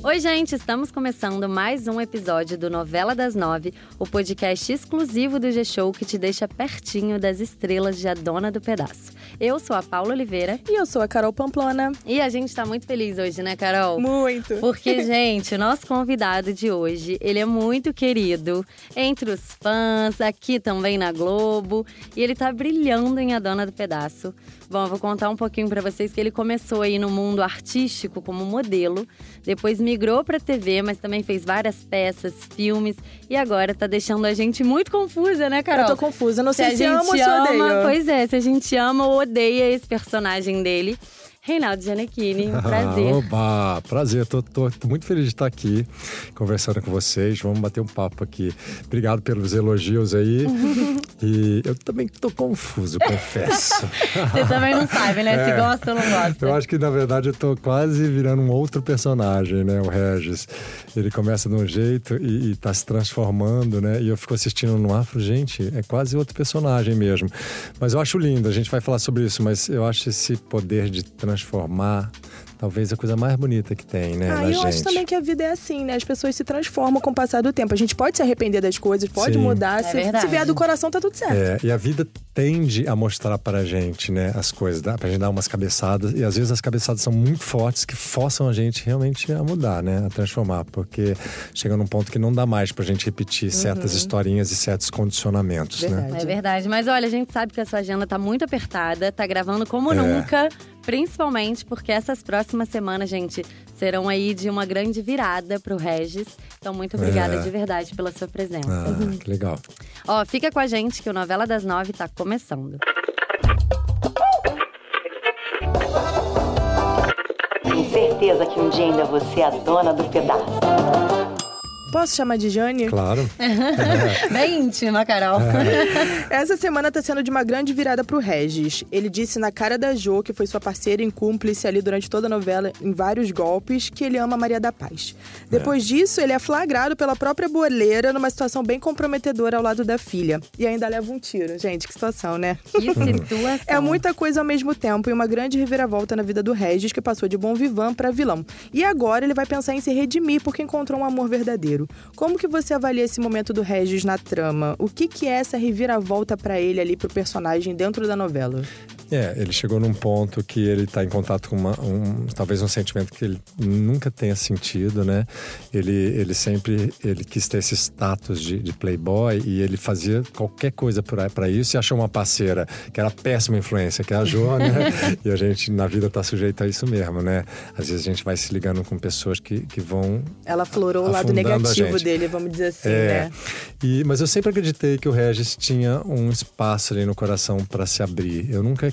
Oi, gente, estamos começando mais um episódio do Novela das Nove, o podcast exclusivo do G-Show que te deixa pertinho das estrelas de A Dona do Pedaço. Eu sou a Paula Oliveira. E eu sou a Carol Pamplona. E a gente tá muito feliz hoje, né, Carol? Muito. Porque, gente, o nosso convidado de hoje, ele é muito querido entre os fãs, aqui também na Globo. E ele tá brilhando em A Dona do Pedaço. Bom, eu vou contar um pouquinho para vocês que ele começou aí no mundo artístico como modelo, depois migrou para TV, mas também fez várias peças, filmes e agora tá deixando a gente muito confusa, né, Carol? Eu tô confusa, não se sei se, se ama ou se odeia. Pois é, se a gente ama ou odeia esse personagem dele. Reinaldo Gianecchini, um prazer. Oba, prazer. Tô, tô, tô, muito feliz de estar aqui conversando com vocês. Vamos bater um papo aqui. Obrigado pelos elogios aí. e eu também tô confuso, confesso. Você também não sabe, né? É, se gosta ou não gosta. Eu acho que, na verdade, eu tô quase virando um outro personagem, né? O Regis. Ele começa de um jeito e, e tá se transformando, né? E eu fico assistindo no afro, gente, é quase outro personagem mesmo. Mas eu acho lindo, a gente vai falar sobre isso, mas eu acho esse poder de transformação transformar talvez a coisa mais bonita que tem, né? Ah, eu gente. acho também que a vida é assim, né? As pessoas se transformam com o passar do tempo. A gente pode se arrepender das coisas, pode Sim. mudar. É se, se vier do coração, tá tudo certo. É, e a vida tende a mostrar pra gente, né, as coisas, dá pra gente dar umas cabeçadas. E às vezes as cabeçadas são muito fortes que forçam a gente realmente a mudar, né? A transformar. Porque chega num ponto que não dá mais pra gente repetir certas uhum. historinhas e certos condicionamentos, né? verdade. né? É verdade. Mas olha, a gente sabe que a sua agenda tá muito apertada, tá gravando como é. nunca. Principalmente porque essas próximas semanas, gente, serão aí de uma grande virada pro Regis. Então, muito obrigada é. de verdade pela sua presença. Ah, que legal. Ó, fica com a gente que o Novela das Nove tá começando. Tenho certeza que um dia ainda você é a dona do pedaço. Posso chamar de Jane? Claro. Bem íntima, Carol. É. Essa semana tá sendo de uma grande virada pro Regis. Ele disse na cara da Jo, que foi sua parceira em cúmplice ali durante toda a novela, em vários golpes, que ele ama Maria da Paz. Depois é. disso, ele é flagrado pela própria boleira numa situação bem comprometedora ao lado da filha. E ainda leva um tiro. Gente, que situação, né? Que situação. é muita coisa ao mesmo tempo e uma grande reviravolta na vida do Regis, que passou de bom vivan para vilão. E agora ele vai pensar em se redimir porque encontrou um amor verdadeiro. Como que você avalia esse momento do Regis na trama? O que, que é essa reviravolta para ele ali, pro personagem dentro da novela? É, ele chegou num ponto que ele está em contato com uma, um, talvez um sentimento que ele nunca tenha sentido, né? Ele, ele sempre ele quis ter esse status de, de playboy e ele fazia qualquer coisa para isso e achou uma parceira que era péssima influência, que é a Jo, né? e a gente na vida tá sujeito a isso mesmo, né? Às vezes a gente vai se ligando com pessoas que, que vão. Ela florou o lado negativo dele, vamos dizer assim, é, né? E, mas eu sempre acreditei que o Regis tinha um espaço ali no coração para se abrir. Eu nunca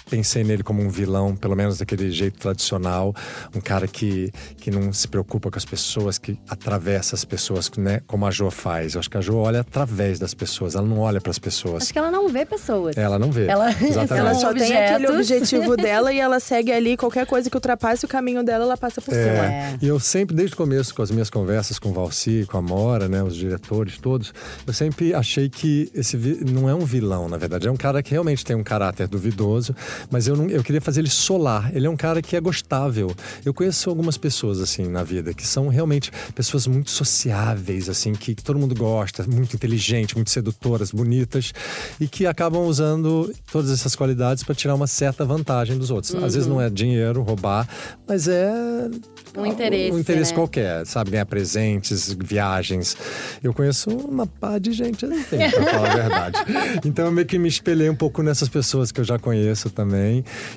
pensei nele como um vilão, pelo menos daquele jeito tradicional, um cara que, que não se preocupa com as pessoas, que atravessa as pessoas, né, como a Jo faz. Eu acho que a Jo olha através das pessoas, ela não olha para as pessoas. Acho que ela não vê pessoas. Ela não vê. Ela, ela só tem aquele objetivo dela e ela segue ali qualquer coisa que ultrapasse o caminho dela, ela passa por é, cima. É. E eu sempre, desde o começo, com as minhas conversas com o Valci, com a Mora, né, os diretores todos, eu sempre achei que esse não é um vilão, na verdade, é um cara que realmente tem um caráter duvidoso, mas eu, não, eu queria fazer ele solar. Ele é um cara que é gostável. Eu conheço algumas pessoas, assim, na vida, que são realmente pessoas muito sociáveis, assim, que, que todo mundo gosta, muito inteligentes, muito sedutoras, bonitas, e que acabam usando todas essas qualidades para tirar uma certa vantagem dos outros. Uhum. Às vezes não é dinheiro, roubar, mas é um interesse. Um interesse né? qualquer, sabe? Ganhar presentes, viagens. Eu conheço uma pá de gente assim, pra falar a verdade. Então eu meio que me espelhei um pouco nessas pessoas que eu já conheço também.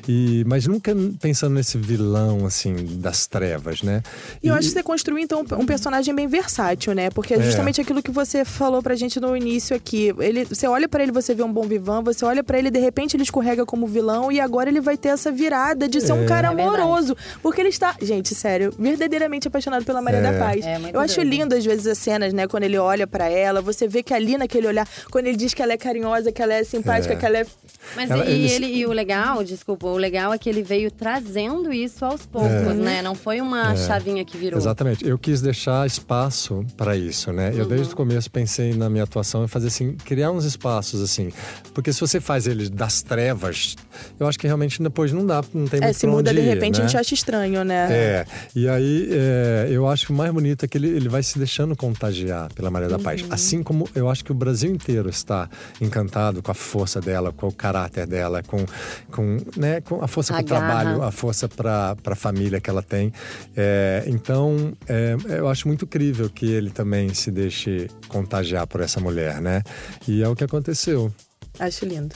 E, mas nunca pensando nesse vilão, assim, das trevas, né? E, e eu acho que você construiu, então, um personagem bem versátil, né? Porque é justamente é. aquilo que você falou pra gente no início aqui. Ele, você olha para ele, você vê um bom vivan, você olha para ele, de repente ele escorrega como vilão e agora ele vai ter essa virada de ser é. um cara amoroso. É porque ele está. Gente, sério verdadeiramente apaixonado pela Maria é. da Paz. É, eu acho lindo, às vezes, as cenas, né? Quando ele olha para ela, você vê que ali naquele olhar, quando ele diz que ela é carinhosa, que ela é simpática, é. que ela é mas ela, e, ele, e o legal legal, desculpa, o legal é que ele veio trazendo isso aos poucos, É. né? Não foi uma É. chavinha que virou. Exatamente. Eu quis deixar espaço para isso, né? Eu desde o começo pensei na minha atuação em fazer assim, criar uns espaços assim, porque se você faz ele das trevas, eu acho que realmente depois não dá, não tem É, muito se muda onde de ir, repente, né? a gente acha estranho, né? É, e aí é, eu acho que o mais bonito é que ele, ele vai se deixando contagiar pela Maria da Paz. Uhum. Assim como eu acho que o Brasil inteiro está encantado com a força dela, com o caráter dela, com, com, né, com a força para o trabalho, a força para a família que ela tem. É, então, é, eu acho muito incrível que ele também se deixe contagiar por essa mulher, né? E é o que aconteceu. Acho lindo.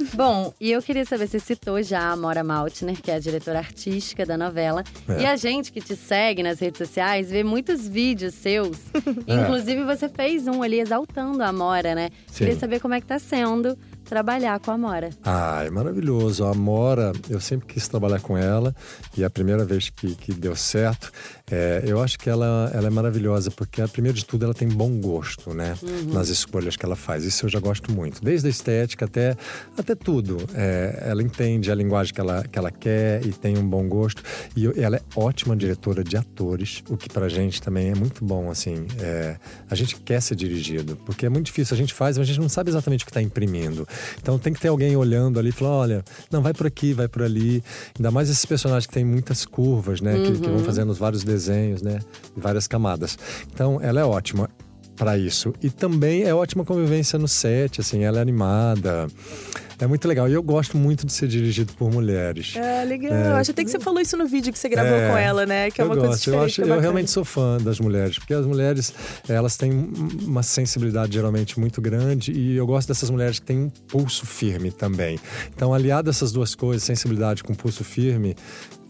Bom, e eu queria saber, você citou já a Amora Maltner, que é a diretora artística da novela. É. E a gente que te segue nas redes sociais vê muitos vídeos seus. Inclusive, você fez um ali exaltando a Amora, né? Sim. Queria saber como é que tá sendo trabalhar com a Amora. Ah, é maravilhoso. A Amora, eu sempre quis trabalhar com ela e a primeira vez que, que deu certo, é, eu acho que ela, ela é maravilhosa porque, primeiro de tudo, ela tem bom gosto, né? Nas escolhas que ela faz. Isso eu já gosto muito. Desde a estética até, até tudo. É, ela entende a linguagem que ela, que ela quer e tem um bom gosto. E eu- ela é ótima diretora de atores, o que pra gente também é muito bom, assim. É, a gente quer ser dirigido, porque é muito difícil. A gente faz, mas a gente não sabe exatamente o que está imprimindo. Então tem que ter alguém olhando ali e falar: olha, não, vai por aqui, vai por ali. Ainda mais esses personagens que têm muitas curvas, né? Que, que vão fazendo os vários desenhos, né? E várias camadas. Então ela é ótima para isso. E também é ótima convivência no set, assim, ela é animada. É muito legal. E eu gosto muito de ser dirigido por mulheres. É, legal. Acho até que você falou isso no vídeo que você gravou É, com ela, né? Que é uma coisa gosto. diferente. Eu, acho, é eu realmente sou fã das mulheres, porque as mulheres elas têm uma sensibilidade geralmente muito grande e eu gosto dessas mulheres que têm um pulso firme também. Então, aliado a essas duas coisas, sensibilidade com pulso firme,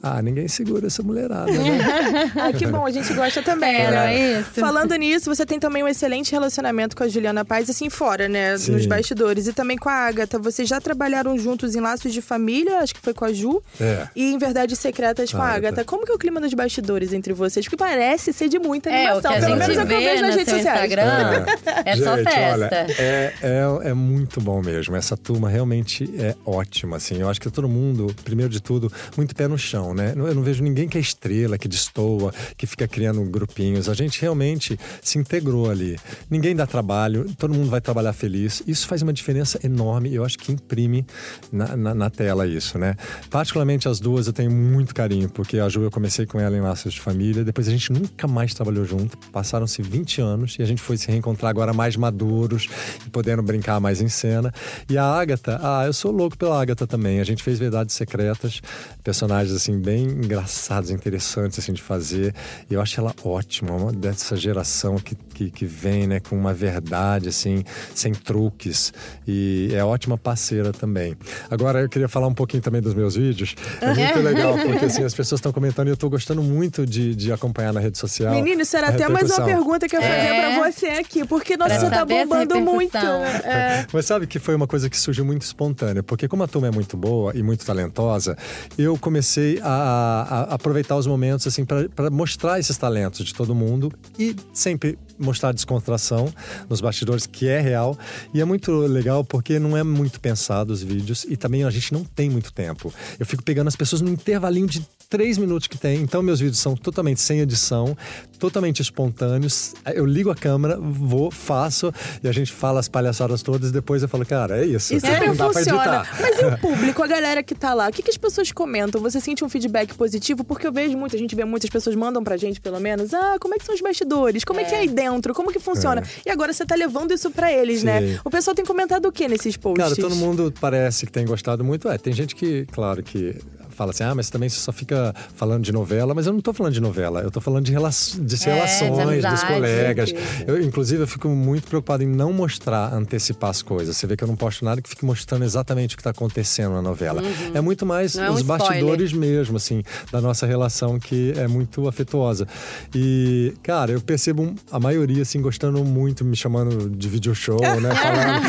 ah, ninguém segura essa mulherada, né? Ah, que bom, a gente gosta também, É, né? é isso? Falando nisso, você tem também um excelente relacionamento com a Juliana Paz, assim, fora, né? Sim. Nos bastidores. E também com a Agatha. Vocês já trabalharam juntos em Laços de Família, acho que foi com a Ju. É. E em Verdades Secretas com a Agatha. Agatha. Como que é o clima nos bastidores entre vocês? Porque parece ser de muita É, o que animação. a Pelo gente menos é o que eu vê vejo no nas redes sociais. Instagram é só Gente, festa. Olha, é, é, é muito bom mesmo. Essa turma realmente é ótima, assim. Eu acho que todo mundo, primeiro de tudo, muito pé no chão, né? Eu não vejo ninguém que é estrela, que destoa, que fica criando grupinhos. A gente realmente se integrou ali. Ninguém dá trabalho, todo mundo vai trabalhar feliz. Isso faz uma diferença enorme. Eu acho que imprime na, na, na tela isso, né? Particularmente as duas eu tenho muito carinho, porque a Ju eu comecei com ela em Laços de Família, depois a gente nunca mais trabalhou junto. Passaram-se 20 anos e a gente foi se reencontrar agora mais maduros e podendo brincar mais em cena. E a Agatha, ah, eu sou louco pela Agatha também. A gente fez Verdades Secretas, personagens assim bem engraçados, interessantes assim de fazer. E eu acho ela ótima, uma dessa geração que, que, que vem, né, com uma verdade assim, sem truques. E é ótima parceira também. Agora eu queria falar um pouquinho também dos meus vídeos. É muito legal, porque assim, as pessoas estão comentando e eu tô gostando muito de, de acompanhar na rede social. Menino, isso era até mais uma pergunta que eu ia fazer É. pra você aqui. Porque, nossa, Pra você tá bombando muito. repercussão. É. Mas sabe que foi uma coisa que surgiu muito espontânea, porque como a turma é muito boa e muito talentosa, eu comecei a, a aproveitar os momentos assim para mostrar esses talentos de todo mundo e sempre mostrar descontração nos bastidores, que é real. E é muito legal porque não é muito pensado os vídeos e também a gente não tem muito tempo. Eu fico pegando as pessoas no intervalinho de três minutos que tem. Então, meus vídeos são totalmente sem edição, totalmente espontâneos. Eu ligo a câmera, vou, faço e a gente fala as palhaçadas todas. E depois eu falo, cara, é isso. E super não dá pra funciona. editar. Mas e o público, a galera que tá lá? O que, que as pessoas comentam? Você sente um feedback positivo? Porque eu vejo muita, a gente vê muitas pessoas mandam pra gente, pelo menos, ah, como é que são os bastidores? Como é, que é aí dentro? Como que funciona? E agora você tá levando isso pra eles, né? Sim. O pessoal tem comentado o que nesses posts? Cara, todo mundo parece que tem gostado muito. É, tem gente que, claro, que fala assim, ah, mas também você só fica falando de novela. Mas eu não tô falando de novela, eu tô falando de, rela de É, de relações, dos amizade. colegas. Eu, inclusive, eu fico muito preocupado em não mostrar, antecipar as coisas. Você vê que eu não posto nada que fique mostrando exatamente o que tá acontecendo na novela. É muito mais Não é um os bastidores mesmo, assim, da nossa relação que é muito afetuosa. E, cara, eu percebo a maioria, assim, gostando muito, me chamando de video show, né? Falando.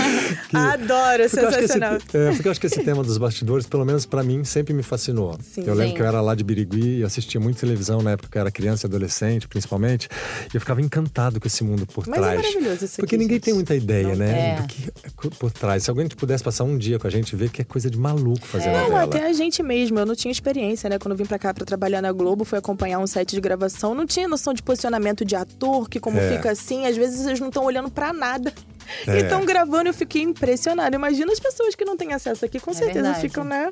Que, Adoro, porque que esse- sensacional. é, porque eu acho que esse tema dos bastidores, pelo menos pra mim, sempre me fascinou. Sim. eu lembro Sim. que eu era lá de Birigui e assistia muito televisão na época que eu era criança e adolescente, principalmente. E eu ficava encantado com esse mundo por Mas é trás. maravilhoso isso Porque aqui, ninguém gente. tem muita ideia, Não né? tem. Do que é por trás. Se alguém pudesse passar um dia com a gente, ver que é coisa de maluco fazer Não, novela. até a gente mesmo. Eu não tinha experiência, né? Quando eu vim pra cá pra trabalhar na Globo, fui acompanhar um set de gravação. Não tinha noção de posicionamento de ator, que como É. fica assim. Às vezes eles não estão olhando pra nada. É. E estão gravando, eu fiquei impressionada. Imagina as pessoas que não têm acesso aqui, com É certeza verdade. ficam, né?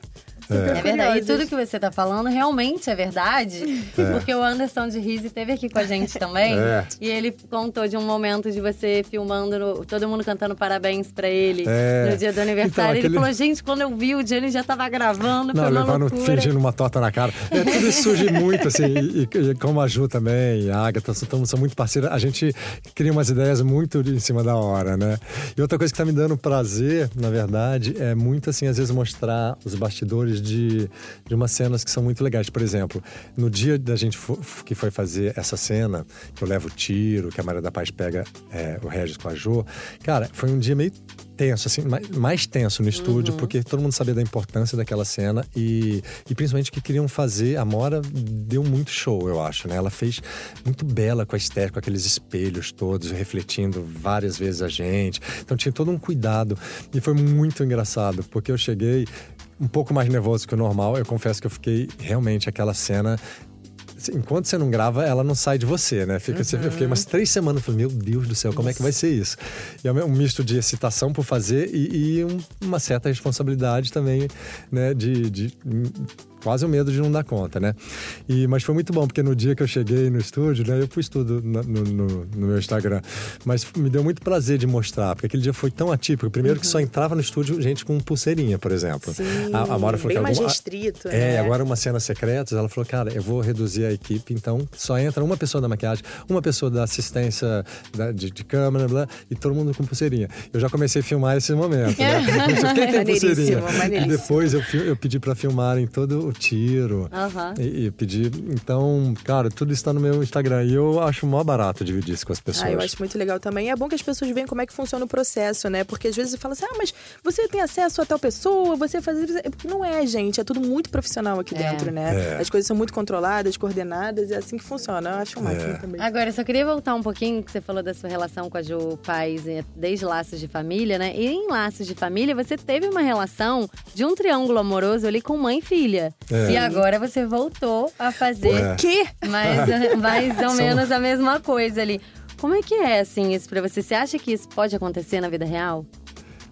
É. É verdade. E tudo que você tá falando realmente é verdade. Porque o Anderson de Rise teve aqui com a gente também. É. E ele contou de um momento de você filmando, no- todo mundo cantando parabéns pra ele É. no dia do aniversário. Então, Ele aquele- falou, gente, quando eu vi, o Jenny já tava gravando, Não, foi uma levando, loucura. fingindo uma torta na cara. É, tudo isso surge muito, assim, e, e- e como a Ju também, e a Agatha, são, são muito parceiras. A gente cria umas ideias muito em cima da hora, né? E outra coisa que tá me dando prazer, na verdade, é muito, assim, às vezes mostrar os bastidores de, de umas cenas que são muito legais. Por exemplo, no dia da gente que foi fazer essa cena, que eu levo o tiro, que a Maria da Paz pega é, o Regis com a Jo, cara, foi um dia meio tenso, assim, mais, tenso no estúdio, porque todo mundo sabia da importância daquela cena e, e principalmente que queriam fazer. A Mora deu muito show, eu acho, né? Ela fez muito bela com a estética, com aqueles espelhos todos, refletindo várias vezes a gente. Então tinha todo um cuidado e foi muito engraçado, porque eu cheguei um pouco mais nervoso que o normal. Eu confesso que eu fiquei realmente aquela cena assim, enquanto você não grava, ela não sai de você, né? Fica, você- Eu fiquei umas três semanas falando, meu Deus do céu, como é que vai ser isso? E é um misto de excitação por fazer e, e um- uma certa responsabilidade também, né? De, de- quase o medo de não dar conta, né? E, mas foi muito bom, porque no dia que eu cheguei no estúdio, né? Eu pus tudo no, no- no meu Instagram. Mas me deu muito prazer de mostrar, porque aquele dia foi tão atípico. Primeiro que só entrava no estúdio gente com pulseirinha, por exemplo. Sim, a, a Maura falou bem que mais alguma- restrito, É, né? agora umas cenas secretas, ela falou, cara, eu vou reduzir a equipe, então só entra uma pessoa da maquiagem, uma pessoa da assistência da- de, de câmera, blá, e todo mundo com pulseirinha. Eu já comecei a filmar esse momento, né? Quem tem Maneiríssimo, pulseirinha? E maneiríssimo. depois eu, eu pedi pra filmarem todo o tiro. Aham. E, e pedi. Então, cara, tudo está no meu Instagram. E eu acho mó barato dividir isso com as pessoas. Ah, eu acho muito legal também. E é bom que as pessoas veem como é que funciona o processo, né? Porque às vezes você fala assim, ah, mas você tem acesso a tal pessoa, você faz. É Não é, gente. É tudo muito profissional aqui É. dentro, né? É. As coisas são muito controladas, coordenadas, é assim que funciona. Eu acho o máximo É. também. Agora, eu só queria voltar um pouquinho, que você falou da sua relação com a Ju Paz eh, desde Laços de Família, né? E em Laços de Família, você teve uma relação de um triângulo amoroso ali com mãe e filha. É. E agora você voltou a fazer É. Que? mais, mais ou menos a mesma coisa ali. Como é que é, assim, isso pra você? Você acha que isso pode acontecer na vida real?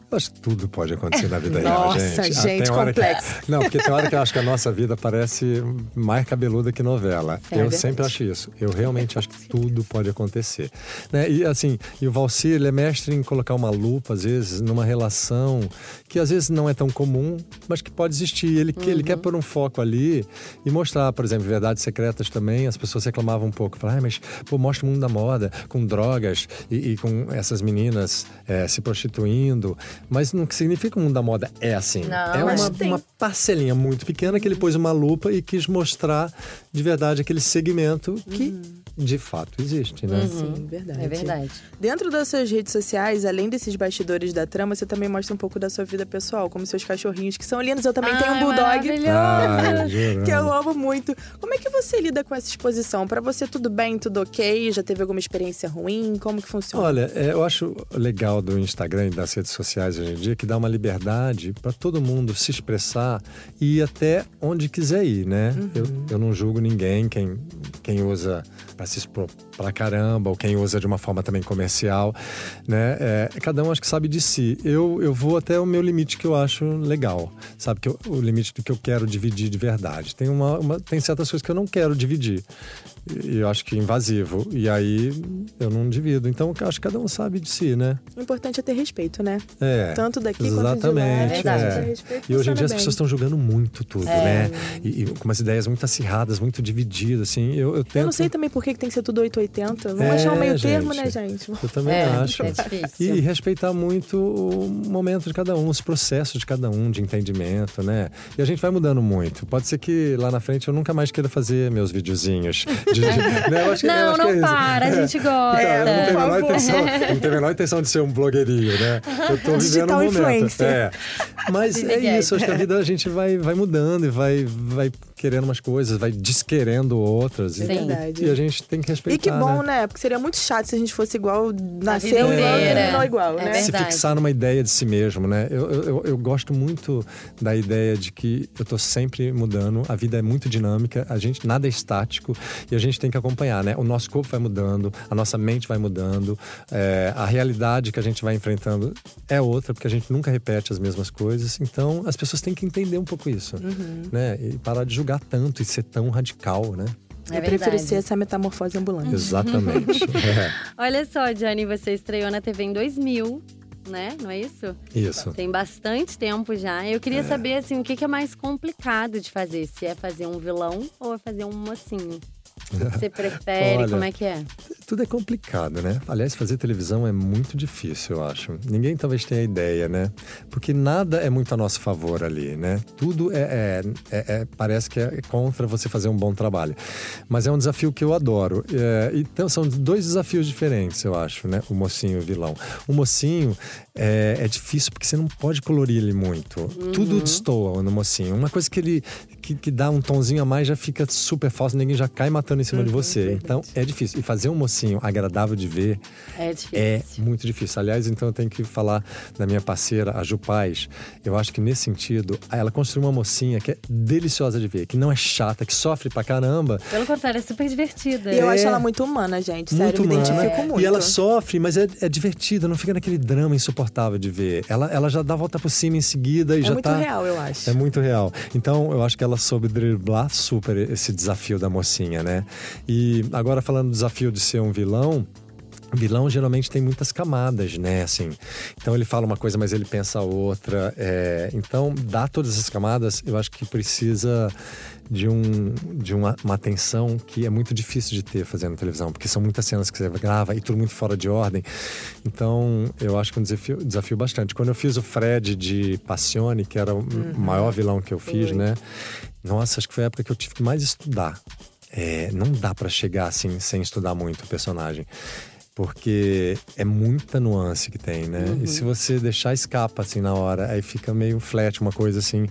Eu acho que tudo pode acontecer na vida real, Nossa, gente. Ah, gente, tem hora que- complexo. Não, porque tem hora que eu acho que a nossa vida parece mais cabeluda que novela. É eu sempre acho isso. Eu realmente acho que tudo pode acontecer. Né? E assim, e o Valci, ele é mestre em colocar uma lupa, às vezes, numa relação que às vezes não é tão comum, mas que pode existir. Ele, que ele quer pôr um foco ali e mostrar, por exemplo, verdades secretas também. As pessoas reclamavam um pouco. Falavam, ah, mas pô, mostra o mundo da moda, com drogas e, e com essas meninas eh, se prostituindo. Mas não significa que o mundo da moda é assim. Não, é uma, tem. uma parcelinha muito pequena que ele pôs uma lupa e quis mostrar de verdade aquele segmento que de fato existe, né? Sim, verdade. É verdade. Dentro das suas redes sociais, além desses bastidores da trama, você também mostra um pouco da sua vida pessoal, como seus cachorrinhos, que são lindos. Eu também tenho um bulldog. Ah. Que eu amo muito. Como é que você lida com essa exposição? Pra você tudo bem, tudo ok? Já teve alguma experiência ruim? Como que funciona? Olha, é, eu acho legal do Instagram e das redes sociais hoje em dia que dá uma liberdade para todo mundo se expressar e ir até onde quiser ir, né? Eu, eu não julgo ninguém, quem, quem usa para se expor pra caramba, ou quem usa de uma forma também comercial, né? É, cada um acho que sabe de si. Eu, eu vou até o meu limite que eu acho legal, sabe? Que eu- o limite do que eu quero dividir de verdade. Tem, uma, uma- tem certas coisas que eu não quero dividir. E eu acho que é invasivo. E aí eu não divido. Então eu acho que cada um sabe de si, né? O importante é ter respeito, né? É. Tanto daqui quanto de lá. Exatamente. É verdade. é. Respeito E hoje em dia as bem. pessoas estão julgando muito tudo, né? E, e com umas ideias muito acirradas, muito divididas, assim. Eu, eu tento. Eu não sei também por que que tem que ser tudo 880. Vamos É, achar um meio gente. termo, né, gente? Eu também É, acho. é difícil. E respeitar muito o momento de cada um, os processos de cada um, de entendimento, né? E a gente vai mudando muito. Pode ser que lá na frente eu nunca mais queira fazer meus videozinhos de, né? Eu acho que, eu Não, acho que não é isso. para, a gente gosta. Então, eu não tenho a menor intenção, não tenho a menor intenção de ser um blogueirinho, né? Eu tô vivendo um momento. É. Mas é isso, acho que a vida a gente vai, vai mudando e vai, vai querendo umas coisas, vai desquerendo outras. É e, verdade. E a gente tem que respeitar. E que bom, né? né? Porque seria muito chato se a gente fosse igual, nasceu igual, inteira. terminou igual, É né? verdade. se fixar numa ideia de si mesmo, né? Eu, eu, eu- gosto muito da ideia de que eu tô sempre mudando, a vida é muito dinâmica, a gente nada é estático e a gente tem que acompanhar, né? O nosso corpo vai mudando, a nossa mente vai mudando, é, a realidade que a gente vai enfrentando é outra, porque a gente nunca repete as mesmas coisas. Então, as pessoas têm que entender um pouco isso, né? E parar de julgar tanto e ser tão radical, né? É eu prefiro ser essa metamorfose ambulante. Exatamente. É, Olha só, Johnny, você estreou na TV em 2000, né? Não é isso? isso. Tem bastante tempo já. Eu queria saber, assim, o que é mais complicado de fazer? Se é fazer um vilão ou é fazer um mocinho? O que que você prefere? Olha, Como é que é? Tudo é complicado, né? Aliás, fazer televisão é muito difícil, eu acho. Ninguém talvez tenha ideia, né? Porque nada é muito a nosso favor ali, né? Tudo é, é- é- é- parece que é contra você fazer um bom trabalho. Mas é um desafio que eu adoro. É, então, são dois desafios diferentes, eu acho, né? O mocinho e o vilão. O mocinho é, é difícil porque você não pode colorir ele muito. Tudo destoa no mocinho. Uma coisa que ele que, que dá um tonzinho a mais já fica super falso, ninguém já cai matando em cima de você. Então é difícil. E fazer um mocinho agradável de ver É difícil. é muito difícil. Aliás, então eu tenho que falar da minha parceira, a Ju Paz. Eu acho que nesse sentido, ela construiu uma mocinha que é deliciosa de ver, que não é chata, que sofre pra caramba. Pelo contrário, é super divertida. E eu É. acho ela muito humana, gente. Sério, muito eu me humana. identifico muito. E ela sofre, mas é, é divertida, não fica naquele drama insuportável de ver. Ela, ela já dá a volta por cima em seguida e É já muito tá. real, eu acho. É muito real. Então, eu acho que ela soube driblar super esse desafio da mocinha, né? E agora falando do desafio de ser um vilão, Vilão geralmente tem muitas camadas, né? Assim, então ele fala uma coisa, mas ele pensa outra. é, então, dar todas essas camadas, eu acho que precisa de, um, de uma, uma atenção que é muito difícil de ter fazendo televisão, porque são muitas cenas que você grava e tudo muito fora de ordem. Então, eu acho que é um desafio, desafio bastante. Quando eu fiz o Fred de Passione, que era o maior vilão que eu fiz, né? Nossa, acho que foi a época que eu tive que mais estudar. É, não dá pra chegar assim sem estudar muito o personagem. Porque é muita nuance que tem, né? E se você deixar escapa assim na hora, aí fica meio flat, uma coisa assim.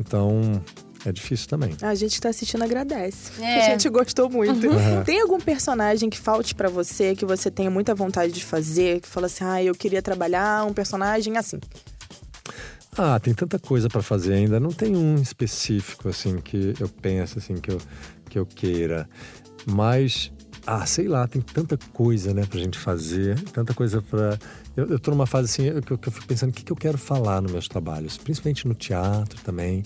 Então, é difícil também. A gente que tá assistindo agradece. É. A gente gostou muito. Uhum. Tem algum personagem que falte pra você, que você tenha muita vontade de fazer, que fala assim, ah, eu queria trabalhar um personagem assim. Ah, tem tanta coisa pra fazer ainda. Não tem um específico assim que eu penso assim que eu, que eu queira. Mas ah, sei lá, tem tanta coisa, né, pra gente fazer, tanta coisa pra. Eu, eu tô numa fase assim que eu, que eu fico pensando o que, que eu quero falar nos meus trabalhos, principalmente no teatro também.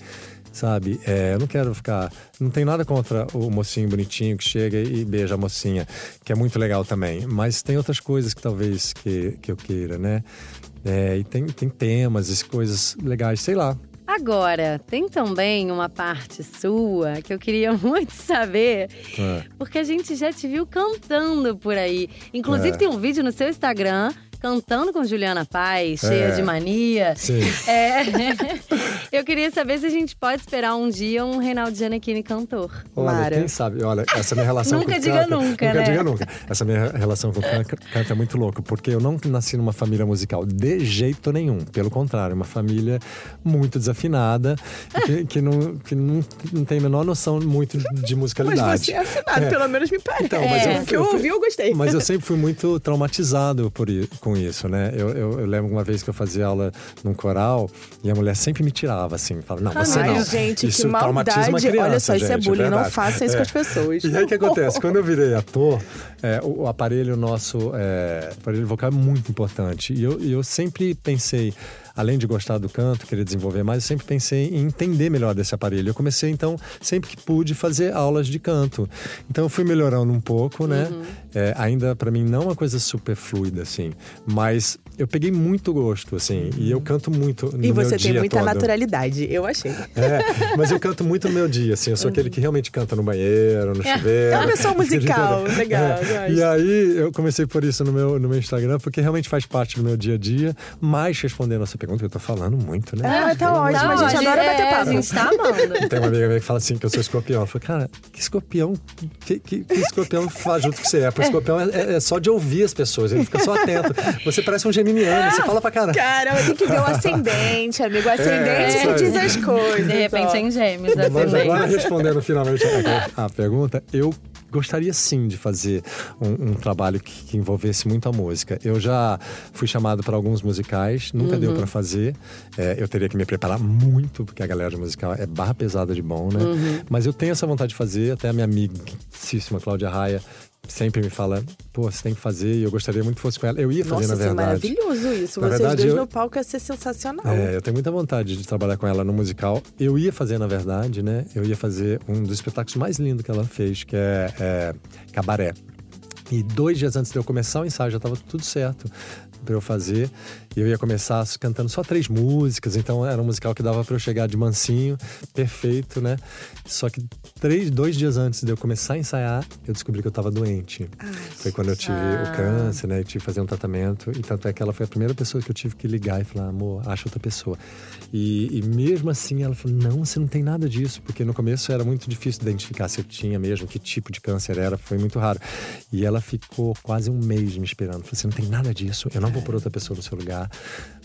Sabe? É, eu não quero ficar. Não tem nada contra o mocinho bonitinho que chega e beija a mocinha, que é muito legal também. Mas tem outras coisas que talvez que, que eu queira, né? É, e tem, tem temas coisas legais, sei lá. Agora, tem também uma parte sua que eu queria muito saber, É. porque a gente já te viu cantando por aí. Inclusive, É. tem um vídeo no seu Instagram cantando com Juliana Paz, cheia É. de mania. Sim. É. eu queria saber se a gente pode esperar um dia um Reinaldo Giannichini cantor. Olha, Mara. quem sabe? Olha, essa minha relação Nunca com o diga canto, nunca, Nunca né? diga nunca. Essa minha relação com o canto, é muito louca, porque eu não nasci numa família musical de jeito nenhum. Pelo contrário, uma família muito desafinada, que, que não, que não, não tem a menor noção muito de musicalidade. Mas você é afinado, É. pelo menos me parece. Então, mas eu- O que eu ouvi, eu gostei. Mas eu sempre fui muito traumatizado por, i- com isso, né? Eu, eu, eu lembro uma vez que eu fazia aula num coral e a mulher sempre me tirava, assim. Falava, não, você Ai, não. gente, isso que maldade. criança, Olha só, isso é gente, bullying. não faça isso É. com as pessoas. E aí o que acontece? Quando eu virei ator, é, o, o aparelho nosso, é, o aparelho vocal é muito importante. E eu, e eu sempre pensei, além de gostar do canto, querer desenvolver mais, eu sempre pensei em entender melhor desse aparelho. Eu comecei, então, sempre que pude, fazer aulas de canto. Então eu fui melhorando um pouco, né? É, ainda, para mim, não é uma coisa super fluida, assim. Mas eu peguei muito gosto, assim, e eu canto muito no E você meu tem dia muita todo. naturalidade, eu achei. É, mas eu canto muito no meu dia, assim. Eu sou aquele que realmente canta no banheiro, no chuveiro. É uma pessoa musical, É. legal, gosto. E aí, eu comecei por isso no meu, no meu Instagram, porque realmente faz parte do meu dia a dia. Mas respondendo a sua pergunta, eu tô falando muito, né? Ah, tá ótimo, a gente adora bater é, papo. A gente tá amando. Tem uma amiga minha que fala assim que eu sou escorpião. Eu falei, cara, que escorpião? Que, que, que escorpião faz junto que você é? Porque escorpião é, é- é só de ouvir as pessoas, ele fica só atento. Você parece um geminiano, você fala pra cara. Caramba, tem que ver o ascendente, amigo. O ascendente É, que isso diz aí. as coisas. De repente é em gêmeos, Mas agora, respondendo finalmente a, a pergunta, eu gostaria sim de fazer um, um trabalho que, que envolvesse muito a música. Eu já fui chamado para alguns musicais, nunca deu para fazer. É, eu teria que me preparar muito, porque a galera de musical é barra pesada de bom, né? Mas eu tenho essa vontade de fazer, até a minha amigíssima Cláudia Raia sempre me fala, pô, você tem que fazer, e eu gostaria muito que fosse com ela. Eu ia fazer, Nossa, na isso é verdade. maravilhoso isso. Na Vocês verdade, dois eu- no palco ia ser sensacional. É, eu tenho muita vontade de trabalhar com ela no musical. Eu ia fazer, na verdade, né? Eu ia fazer um dos espetáculos mais lindos que ela fez, que é, é Cabaré. E dois dias antes de eu começar o ensaio, já estava tudo certo para eu fazer. E eu ia começar cantando só três músicas, então era um musical que dava para eu chegar de mansinho, perfeito, né? Só que três, dois dias antes de eu começar a ensaiar, eu descobri que eu estava doente. Foi quando eu tive Ah. o câncer, né? E tive que fazer um tratamento. E tanto é que ela foi a primeira pessoa que eu tive que ligar e falar, amor, acha outra pessoa. E, e mesmo assim ela falou, não, você não tem nada disso. Porque no começo era muito difícil identificar se eu tinha mesmo, que tipo de câncer era. Foi muito raro. E ela ficou quase um mês me esperando. Falou, você não tem nada disso. Eu não vou pôr outra pessoa no seu lugar.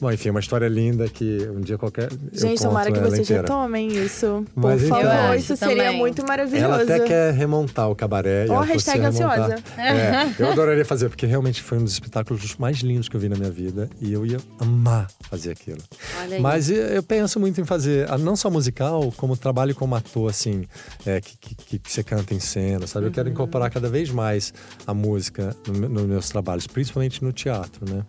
Bom, enfim, uma história linda que um dia qualquer. Gente, tomara que vocês inteira. retomem isso. Por Mas então- favor, isso seria também. muito maravilhoso. Ela até quer remontar o cabaré. e Ó, falou, hashtag ansiosa. É, eu adoraria fazer, porque realmente foi um dos espetáculos mais lindos que eu vi na minha vida. E eu ia amar fazer aquilo. Olha aí. Mas eu eu penso muito em fazer, ah, não só musical, como trabalho como ator, assim, é, que, que, que você canta em cena, sabe? Eu quero Uhum. incorporar cada vez mais a música no nos meus trabalhos, principalmente no teatro, né?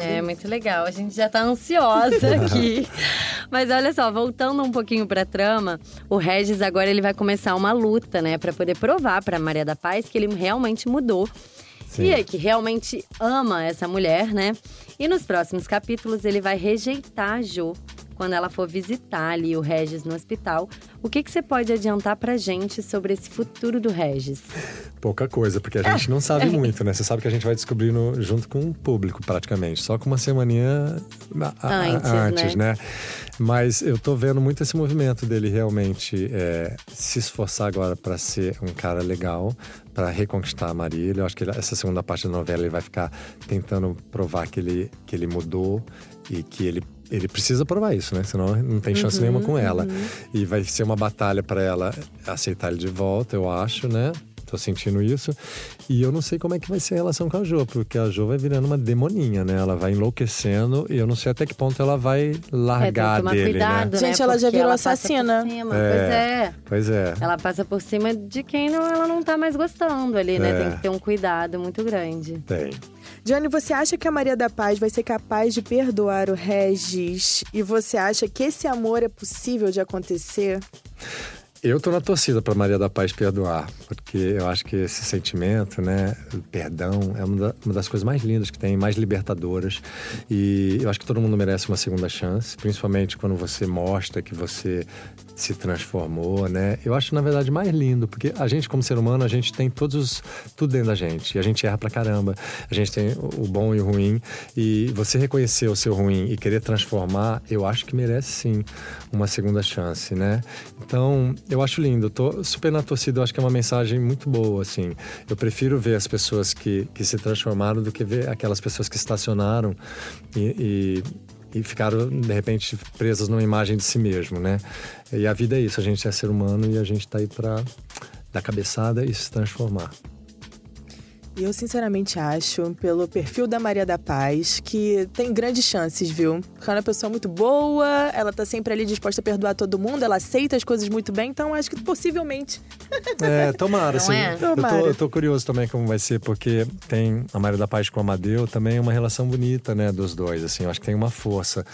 É, muito legal. A gente já tá ansiosa aqui. Mas olha só, voltando um pouquinho pra trama, o Regis agora ele vai começar uma luta, né, Pra poder provar pra Maria da Paz que ele realmente mudou. Sim. E é que realmente ama essa mulher, né? E nos próximos capítulos ele vai rejeitar a Jo quando ela for visitar ali o Regis no hospital. O que, que você pode adiantar pra gente sobre esse futuro do Regis? Pouca coisa, porque a gente não sabe muito, né? Você sabe que a gente vai descobrir no- junto com o público, praticamente. Só com uma semaninha a- a- Antes, antes né? né? Mas eu tô vendo muito esse movimento dele realmente é, se esforçar agora para ser um cara legal, para reconquistar a Marília. Eu acho que ele- essa segunda parte da novela ele vai ficar tentando provar que ele, que ele mudou e que ele ele precisa provar isso, né? Senão não tem chance nenhuma com ela. E vai ser uma batalha para ela aceitar ele de volta, eu acho, né? Tô sentindo isso. E eu não sei como é que vai ser a relação com a Jo, porque a Jo vai virando uma demoninha, né? Ela vai enlouquecendo e eu não sei até que ponto ela vai É, tem que largar tomar dele, cuidado, né? né? Gente, ela já virou passa por assassina. cima. É. Pois é. Pois é. Ela passa por cima de quem não, ela não tá mais gostando ali, né? É. Tem que ter um cuidado muito grande. Tem. Johnny, você acha que a Maria da Paz vai ser capaz de perdoar o Regis? E você acha que esse amor é possível de acontecer? Eu tô na torcida para Maria da Paz perdoar, porque eu acho que esse sentimento, né, perdão, é uma, da- uma das coisas mais lindas que tem, mais libertadoras. E eu acho que todo mundo merece uma segunda chance, principalmente quando você mostra que você se transformou, né? Eu acho, na verdade, mais lindo, porque a gente, como ser humano, a gente tem todos os, tudo dentro da gente. E a gente erra pra caramba. A gente tem o bom e o ruim. E você reconhecer o seu ruim e querer transformar, eu acho que merece sim uma segunda chance, né? Então, eu acho lindo. Tô super na torcida, eu acho que é uma mensagem muito boa, assim. Eu prefiro ver as pessoas que, que se transformaram do que ver aquelas pessoas que estacionaram e- e e ficaram, de repente, presas numa imagem de si mesmo, né? E a vida é isso, a gente é ser humano e a gente tá aí pra dar cabeçada e se transformar. Eu sinceramente acho, pelo perfil da Maria da Paz, que tem grandes chances, viu? Porque ela é uma pessoa muito boa, ela tá sempre ali disposta a perdoar todo mundo, ela aceita as coisas muito bem, então acho que possivelmente. É, tomara, assim. é? Eu, tô, Tomara. eu tô curioso também como vai ser, porque tem a Maria da Paz com o Amadeu, também é uma relação bonita, né, dos dois, assim. Eu acho que tem uma força.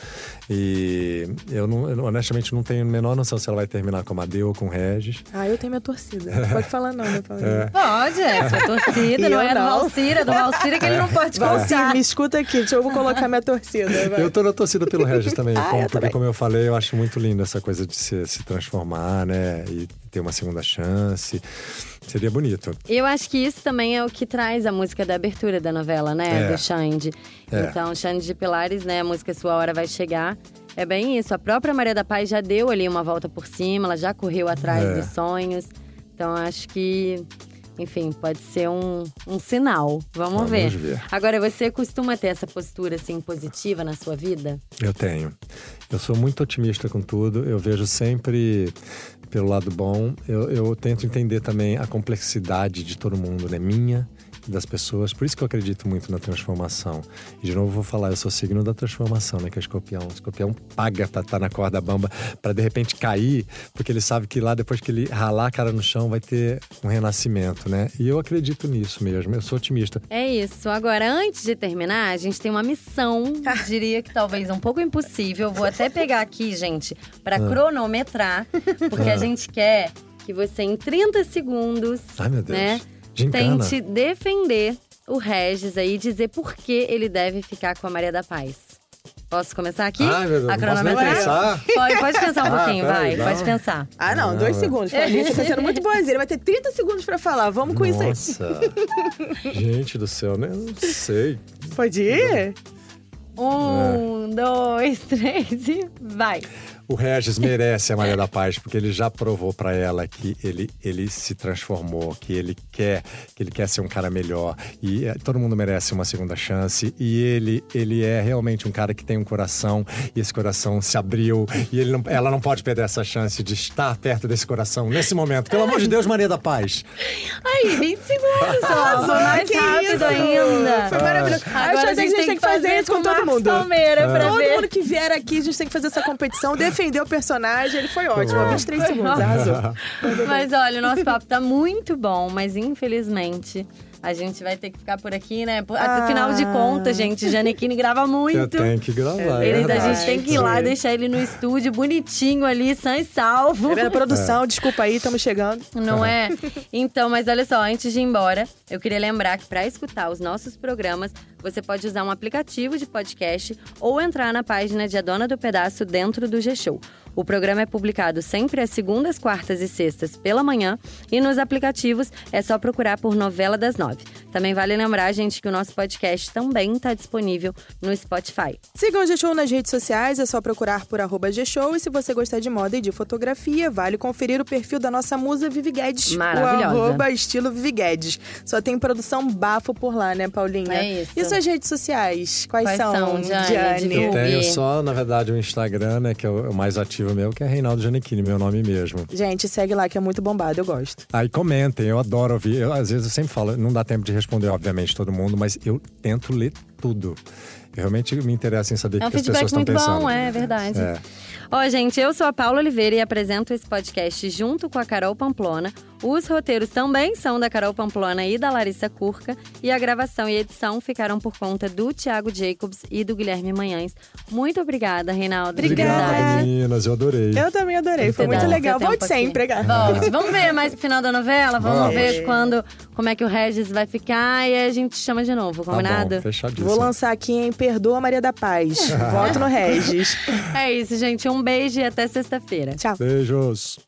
E eu, não, eu honestamente não tenho a menor noção se ela vai terminar com o Amadeu ou com o Regis. Ah, eu tenho minha torcida. Não pode falar não, né, Paulinho? É. Pode, é sua torcida, não eu é é do. Valcira, é do Valcira que ele não pode Valcir, contar. me escuta aqui, deixa eu vou colocar minha torcida. vai. Eu tô na torcida pelo Regis também, Ah, como- eu porque também. como eu falei, eu acho muito lindo essa coisa de se, se transformar, né? E ter uma segunda chance. Seria bonito. Eu acho que isso também é o que traz a música da abertura da novela, né? É. Do Xande. É. Então, Xande de Pilares, né? A música Sua Hora Vai Chegar. É bem isso. A própria Maria da Paz já deu ali uma volta por cima, ela já correu atrás É. dos sonhos. Então, acho que, enfim, pode ser um, um sinal. Vamos, Vamos ver. ver. Agora, você costuma ter essa postura, assim, positiva na sua vida? Eu tenho. Eu sou muito otimista com tudo. Eu vejo sempre pelo lado bom. Eu, eu tento entender também a complexidade de todo mundo, né? Minha das pessoas. Por isso que eu acredito muito na transformação. E de novo vou falar, eu sou signo da transformação, né? Que é escorpião. O escorpião paga pra estar na corda bamba, pra de repente cair, porque ele sabe que lá depois que ele ralar a cara no chão vai ter um renascimento, né? E eu acredito nisso mesmo. Eu sou otimista. É isso. Agora, antes de terminar, a gente tem uma missão, diria que talvez um pouco impossível. Vou até pegar aqui, gente, para cronometrar, porque a gente quer que você, em 30 segundos, Ai, meu Deus. né, Gincana. tente defender o Regis aí, dizer por que ele deve ficar com a Maria da Paz. Posso começar aqui? Ai, meu Deus, a não posso nem cronometrar? pensar. Pode, pode pensar um Ah, pouquinho, vai. não. Pode pensar. Ah, não, Não, dois é. segundos. Paulinho, você tá sendo muito boazinha. Ele vai ter 30 segundos pra falar. Vamos com isso aí. Nossa. Gente do céu, né? Não sei. Pode ir? Um, dois, três e vai. O Regis merece a Maria da Paz, porque ele já provou pra ela que ele, ele se transformou, que ele quer, que ele quer ser um cara melhor. E eh, todo mundo merece uma segunda chance. E ele, ele é realmente um cara que tem um coração, e esse coração se abriu. E ele não- ela não pode perder essa chance de estar perto desse coração nesse momento. Pelo amor de Deus, Maria da Paz. Aí, 20 segundos Foi mais que rápido isso? ainda. Foi maravilhoso. Agora Acho a gente tem que fazer isso com todo Marcos mundo. Palmeira pra Todo ver. mundo que vier aqui, a gente tem que fazer essa competição, defender o personagem. Ele foi ótimo, 23 segundos, arrasou. Mas olha, o nosso papo tá muito bom, mas infelizmente a gente vai ter que ficar por aqui, né? Por- Ah. Afinal de contas, gente, Janequine grava Eu muito. tenho que gravar. é Ele, a verdade. gente tem que ir lá, deixar ele no estúdio bonitinho ali, sã e salvo. Tá vendo? Produção, desculpa aí, estamos chegando. Não é? Então, mas olha só, antes de ir embora, eu queria lembrar que para escutar os nossos programas, você pode usar um aplicativo de podcast ou entrar na página de A Dona do Pedaço dentro do G-Show. O programa é publicado sempre às segundas, quartas e sextas pela manhã e nos aplicativos é só procurar por Novela das Nove. Também vale lembrar, gente, que o nosso podcast também está disponível no Spotify. Sigam o G-Show nas redes sociais, é só procurar por arroba G-Show. E se você gostar de moda e de fotografia, vale conferir o perfil da nossa musa Vivi Guedes. Maravilhosa. O arroba estilo Vivi Guedes. Só tem produção bafo por lá, né, Paulinha? É isso. E suas redes sociais? Quais, Quais são, Jane? Jane? Divulga. Tenho Gui. só, na verdade, o Instagram, né? Que é o mais ativo meu, que é Reinaldo Giannichini, meu nome mesmo. Gente, segue lá que é muito bombado, eu gosto. Aí comentem, eu adoro ouvir. Eu, às vezes eu sempre falo, não dá tempo de responder, obviamente, todo mundo, mas eu tento ler tudo. Eu realmente me interessa em saber o É um que as feedback pessoas estão muito pensando. bom, é verdade. É. Ó, gente, eu sou a Paula Oliveira e apresento esse podcast junto com a Carol Pamplona. Os roteiros também são da Carol Pamplona e da Larissa Curca. E a gravação e edição ficaram por conta do Thiago Jacobs e do Guilherme Manhães. Muito obrigada, Reinaldo. Obrigada. meninas, eu adorei. Eu também adorei, foi muito legal. Volte sempre. Volte. Vamos ver mais pro final da novela? Vamos, Vamos. ver quando, como é que o Regis vai ficar e a gente chama de novo, Tá combinado? bom, fechadíssimo. Vou lançar aqui em Perdoa Maria da Paz. Voto no Regis. é isso, gente. Um beijo e até sexta-feira. Tchau. Beijos.